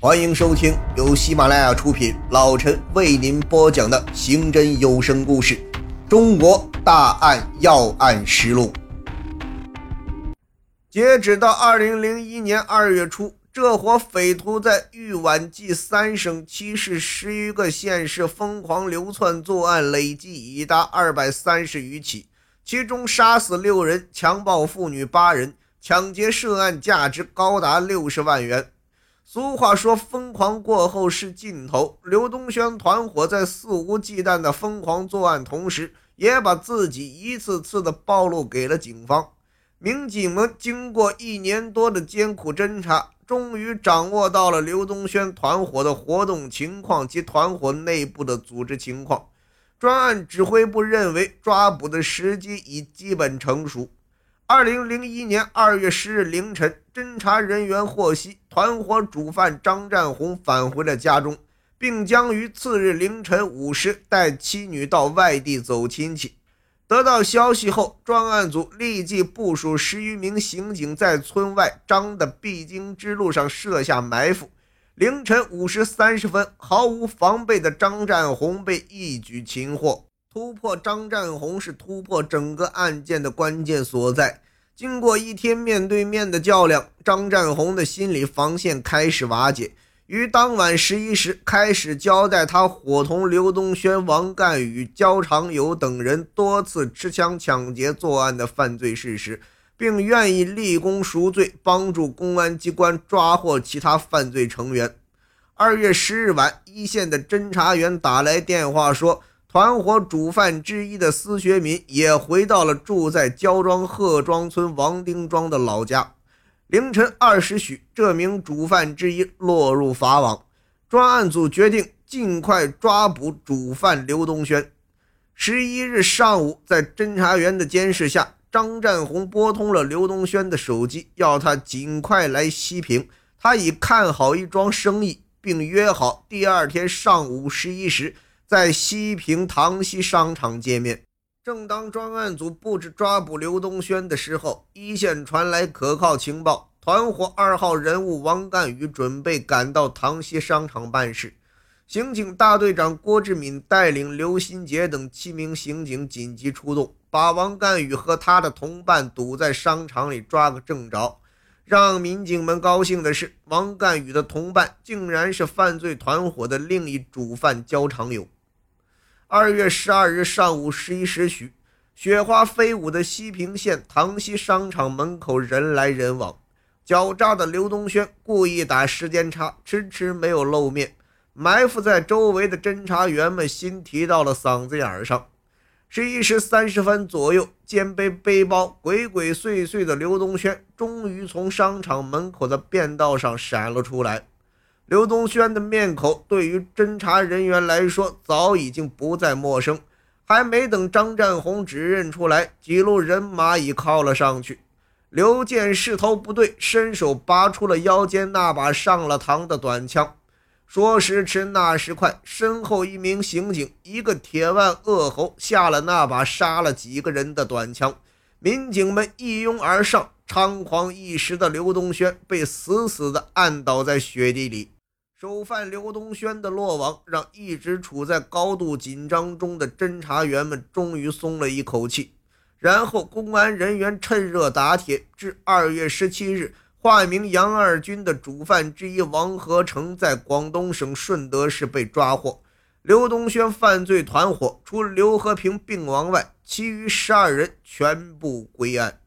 欢迎收听由喜马拉雅出品，老陈为您播讲的刑侦有声故事《中国大案要案实录》。截止到二零零一年二月初，这伙匪徒在豫皖冀三省七市十余个县市疯狂流窜作案，累计已达二百三十余起，其中杀死六人，强暴妇女八人，抢劫涉案价值高达六十万元。俗话说：“疯狂过后是尽头。”刘东轩团伙在肆无忌惮的疯狂作案同时，也把自己一次次的暴露给了警方。民警们经过一年多的艰苦侦查，终于掌握到了刘东轩团伙的活动情况及团伙内部的组织情况。专案指挥部认为，抓捕的时机已基本成熟。二零零一年二月十日凌晨，侦查人员获悉，团伙主犯张占红返回了家中，并将于次日凌晨五时带妻女到外地走亲戚。得到消息后，专案组立即部署十余名刑警在村外张的必经之路上设下埋伏。凌晨五时三十分，毫无防备的张占红被一举擒获。突破张占红是突破整个案件的关键所在。经过一天面对面的较量，张占红的心理防线开始瓦解。于当晚十一时开始交代，他伙同刘东轩、王干宇、焦长友等人多次持枪抢劫作案的犯罪事实，并愿意立功赎罪，帮助公安机关抓获其他犯罪成员。二月十日晚，一线的侦查员打来电话说。团伙主犯之一的司学民也回到了住在焦庄贺庄村王丁庄的老家。凌晨二时许，这名主犯之一落入法网。专案组决定尽快抓捕主犯刘东轩。十一日上午，在侦查员的监视下，张占红拨通了刘东轩的手机，要他尽快来西平。他已看好一桩生意，并约好第二天上午十一时。在西平塘西商场见面。正当专案组布置抓捕刘东轩的时候，一线传来可靠情报：团伙二号人物王干宇准备赶到塘西商场办事。刑警大队长郭志敏带领刘新杰等七名刑警紧急出动，把王干宇和他的同伴堵在商场里，抓个正着。让民警们高兴的是，王干宇的同伴竟然是犯罪团伙的另一主犯焦长友。二月十二日上午十一时许，雪花飞舞的西平县塘西商场门口人来人往。狡诈的刘东轩故意打时间差，迟迟没有露面。埋伏在周围的侦查员们心提到了嗓子眼上。十一时三十分左右，肩背背包、鬼鬼祟祟的刘东轩终于从商场门口的便道上闪了出来。刘东轩的面孔对于侦查人员来说早已经不再陌生，还没等张占红指认出来，几路人马已靠了上去。刘健势头不对，伸手拔出了腰间那把上了膛的短枪。说时迟，那时快，身后一名刑警一个铁腕恶猴，下了那把杀了几个人的短枪。民警们一拥而上，猖狂一时的刘东轩被死死地按倒在雪地里。首犯刘东轩的落网，让一直处在高度紧张中的侦查员们终于松了一口气。然后，公安人员趁热打铁，至二月十七日，化名杨二军的主犯之一王和成在广东省顺德市被抓获。刘东轩犯罪团伙除刘和平病亡外，其余十二人全部归案。